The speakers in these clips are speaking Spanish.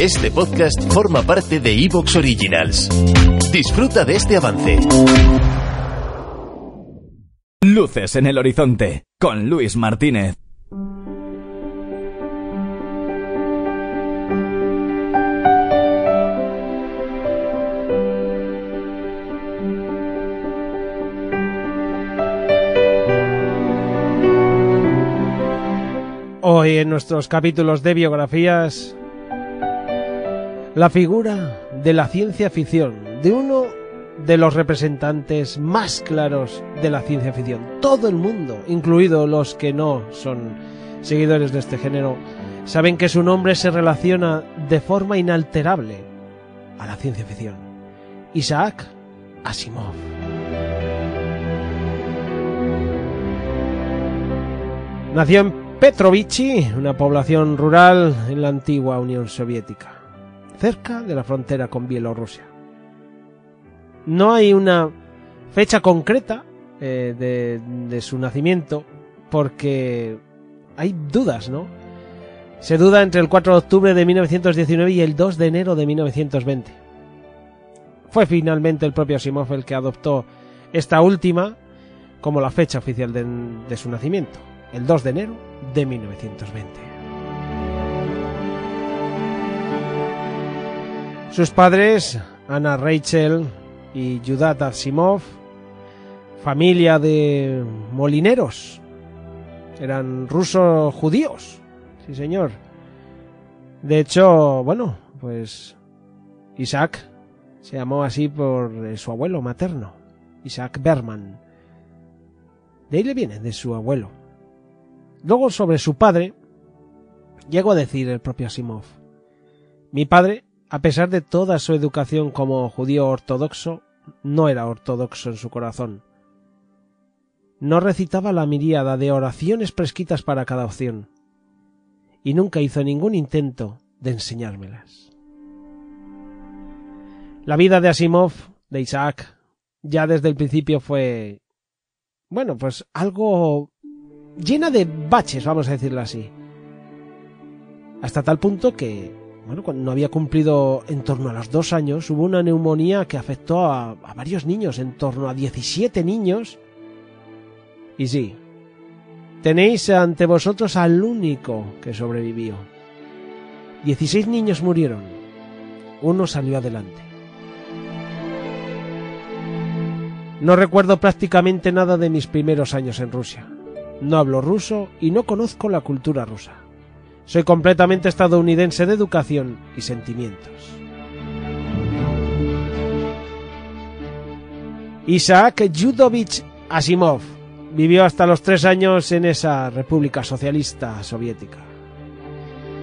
Este podcast forma parte de Evox Originals. Disfruta de este avance. Luces en el horizonte con Luis Martínez. Hoy en nuestros capítulos de biografías, la figura de la ciencia ficción, de uno de los representantes más claros de la ciencia ficción. Todo el mundo, incluido los que no son seguidores de este género, saben que su nombre se relaciona de forma inalterable a la ciencia ficción. Isaac Asimov. Nació en Petrovichi, una población rural en la antigua Unión Soviética, cerca de la frontera con Bielorrusia. No hay una fecha concreta eh, de, su nacimiento porque hay dudas, ¿no? Se duda entre el 4 de octubre de 1919 y el 2 de enero de 1920. Fue finalmente el propio Asimov que adoptó esta última como la fecha oficial de, de su nacimiento, el 2 de enero de 1920. Sus padres, Anna Rachel y Yudat Asimov, familia de molineros, eran rusos judíos, sí señor. De hecho, bueno, pues Isaac se llamó así por eh, su abuelo materno, Isaac Berman. De ahí le viene, de su abuelo. Luego sobre su padre, llegó a decir el propio Asimov. Mi padre, a pesar de toda su educación como judío ortodoxo, no era ortodoxo en su corazón. No recitaba la miríada de oraciones prescritas para cada opción, y nunca hizo ningún intento de enseñármelas. La vida de Asimov, de Isaac, ya desde el principio fue, bueno, pues algo llena de baches, vamos a decirlo así. Hasta tal punto que, bueno, cuando no había cumplido en torno a los dos años, hubo una neumonía que afectó a, a varios niños, en torno a 17 niños. Y sí, tenéis ante vosotros al único que sobrevivió. 16 niños murieron, uno salió adelante. No recuerdo prácticamente nada de mis primeros años en Rusia. No hablo ruso y no conozco la cultura rusa. Soy completamente estadounidense de educación y sentimientos. Isaac Yudovich Asimov vivió hasta los tres años en esa República Socialista Soviética.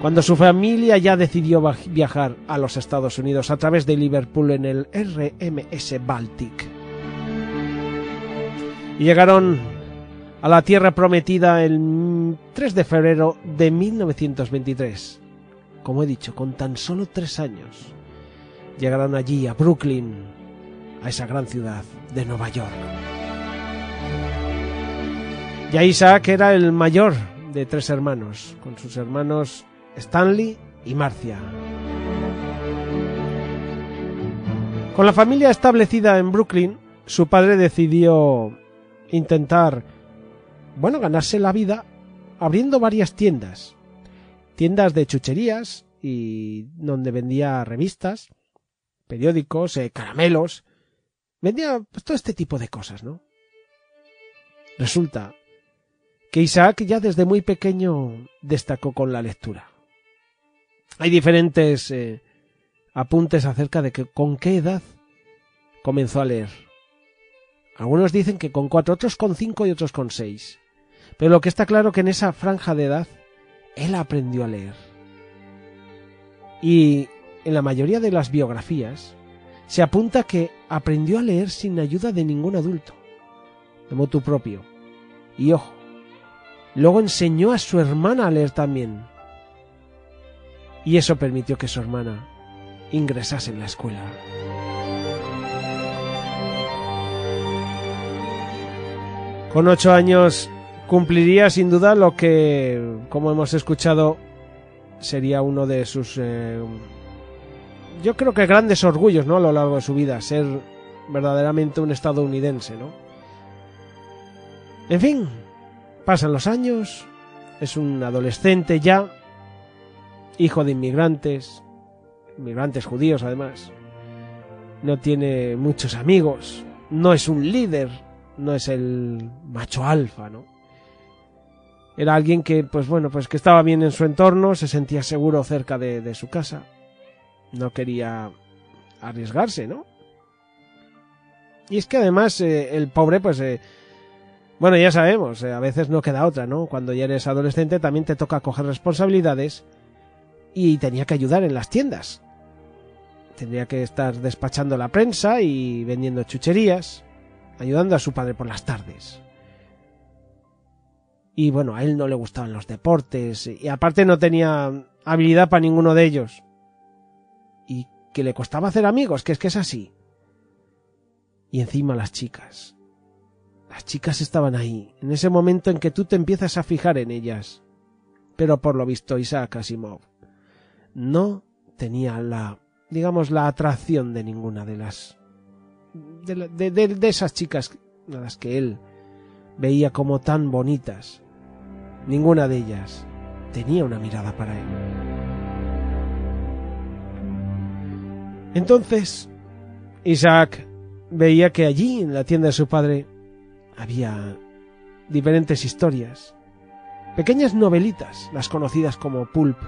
Cuando su familia ya decidió viajar a los Estados Unidos a través de Liverpool en el RMS Baltic. Y llegaron a la tierra prometida el 3 de febrero de 1923. Como he dicho, con tan solo tres años, llegaron allí a Brooklyn, a esa gran ciudad de Nueva York. Ya Isaac era el mayor de tres hermanos, con sus hermanos Stanley y Marcia. Con la familia establecida en Brooklyn, su padre decidió intentar bueno, ganarse la vida abriendo varias tiendas. Tiendas de chucherías y donde vendía revistas, periódicos, eh, caramelos. Vendía pues, todo este tipo de cosas, ¿no? Resulta que Isaac ya desde muy pequeño destacó con la lectura. Hay diferentes eh, apuntes acerca de que con qué edad comenzó a leer. Algunos dicen que con cuatro, otros con cinco y otros con seis. Pero lo que está claro que en esa franja de edad él aprendió a leer. Y en la mayoría de las biografías se apunta que aprendió a leer sin ayuda de ningún adulto, de motu propio. Y ojo, luego enseñó a su hermana a leer también. Y eso permitió que su hermana ingresase en la escuela. Con ocho años cumpliría sin duda lo que, como hemos escuchado, sería uno de sus eh, yo creo que grandes orgullos, ¿no? A lo largo de su vida, ser verdaderamente un estadounidense, ¿no? En fin, pasan los años, es un adolescente ya, hijo de inmigrantes, inmigrantes judíos además, no tiene muchos amigos, no es un líder, no es el macho alfa, ¿no? Era alguien que, pues bueno, pues que estaba bien en su entorno, se sentía seguro cerca de, su casa. No quería arriesgarse, ¿no? Y es que además eh, el pobre, pues, eh, bueno, ya sabemos, eh, a veces no queda otra, ¿no? Cuando ya eres adolescente también te toca coger responsabilidades y tenía que ayudar en las tiendas. Tendría que estar despachando la prensa y vendiendo chucherías, ayudando a su padre por las tardes. Y bueno, a él no le gustaban los deportes y aparte no tenía habilidad para ninguno de ellos. Y que le costaba hacer amigos, que es que es así. Y encima las chicas. Las chicas estaban ahí, en ese momento en que tú te empiezas a fijar en ellas. Pero por lo visto Isaac Asimov no tenía la, digamos, la atracción de ninguna de las, de, de, esas chicas a las que él veía como tan bonitas. Ninguna de ellas tenía una mirada para él. Entonces, Isaac veía que allí, en la tienda de su padre, había diferentes historias, pequeñas novelitas, las conocidas como pulp,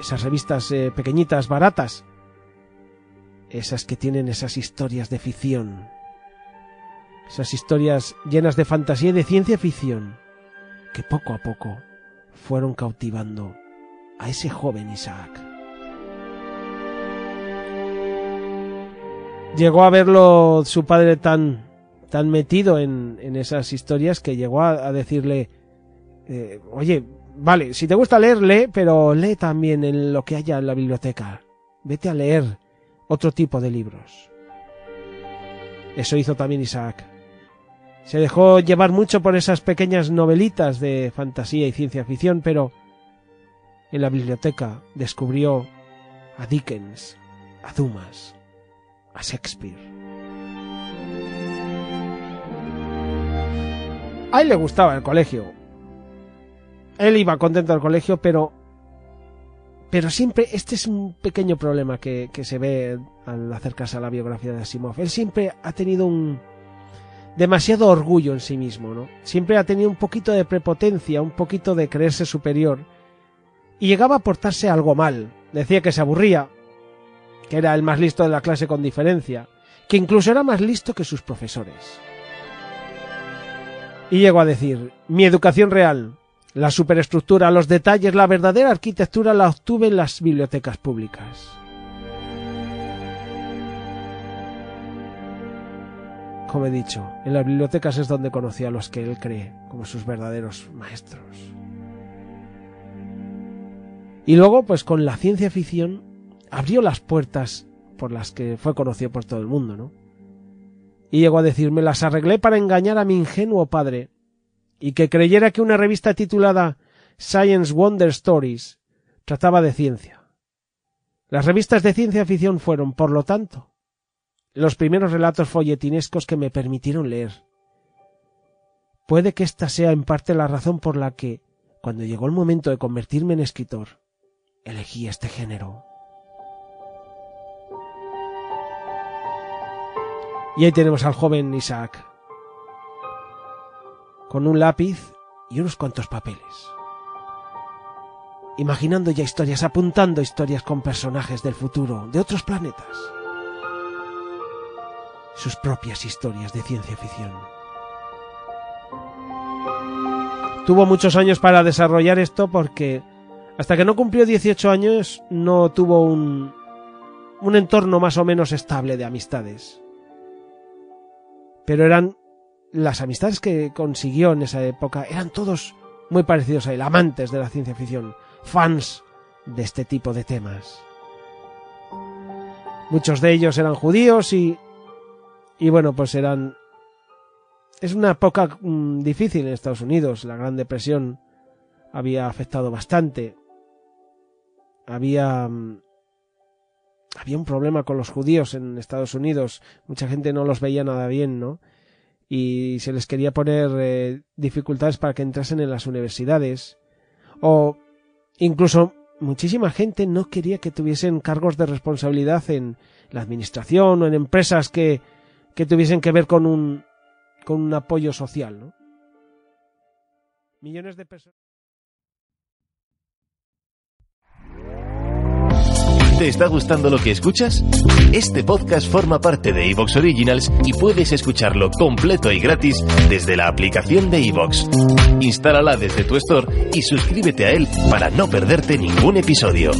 esas revistas eh, pequeñitas, baratas, esas que tienen esas historias de ficción, esas historias llenas de fantasía y de ciencia ficción, que poco a poco fueron cautivando a ese joven Isaac. Llegó a verlo su padre tan, tan metido en, en esas historias que llegó a, decirle, eh, oye, vale, si te gusta leer, lee, pero lee también en lo que haya en la biblioteca. Vete a leer otro tipo de libros. Eso hizo también Isaac. Se dejó llevar mucho por esas pequeñas novelitas de fantasía y ciencia ficción, pero en la biblioteca descubrió a Dickens, a Dumas, a Shakespeare. A él le gustaba el colegio, él iba contento al colegio, pero pero siempre, este es un pequeño problema que, que, se ve al acercarse a la biografía de Asimov. Él siempre ha tenido un demasiado orgullo en sí mismo, ¿no? Siempre ha tenido un poquito de prepotencia, un poquito de creerse superior. Y llegaba a portarse algo mal. Decía que se aburría, que era el más listo de la clase con diferencia, que incluso era más listo que sus profesores. Y llegó a decir, mi educación real, la superestructura, los detalles, la verdadera arquitectura la obtuve en las bibliotecas públicas. Como he dicho, en las bibliotecas es donde conocí a los que él cree como sus verdaderos maestros. Y luego, pues con la ciencia ficción, abrió las puertas por las que fue conocido por todo el mundo, ¿no? Y llegó a decirme, las arreglé para engañar a mi ingenuo padre, y que creyera que una revista titulada Science Wonder Stories trataba de ciencia. Las revistas de ciencia ficción fueron, por lo tanto, los primeros relatos folletinescos que me permitieron leer. Puede que esta sea en parte la razón por la que, cuando llegó el momento de convertirme en escritor, elegí este género. Y ahí tenemos al joven Isaac, con un lápiz y unos cuantos papeles. Imaginando ya historias, apuntando historias con personajes del futuro, de otros planetas. Sus propias historias de ciencia ficción. Tuvo muchos años para desarrollar esto porque hasta que no cumplió 18 años no tuvo un, un entorno más o menos estable de amistades. Pero eran las amistades que consiguió en esa época eran todos muy parecidos a él, amantes de la ciencia ficción, fans de este tipo de temas. Muchos de ellos eran judíos y y bueno, pues eran es una época mm, difícil en Estados Unidos, la Gran Depresión había afectado bastante. Había mm, había un problema con los judíos en Estados Unidos. Mucha gente no los veía nada bien, ¿no? Y se les quería poner eh, dificultades para que entrasen en las universidades. O incluso muchísima gente no quería que tuviesen cargos de responsabilidad en la administración o en empresas que, que tuviesen que ver con un, con un apoyo social, ¿no? Millones de personas. ¿Te está gustando lo que escuchas? Este podcast forma parte de Evox Originals y puedes escucharlo completo y gratis desde la aplicación de Evox. Instálala desde tu store y suscríbete a él para no perderte ningún episodio.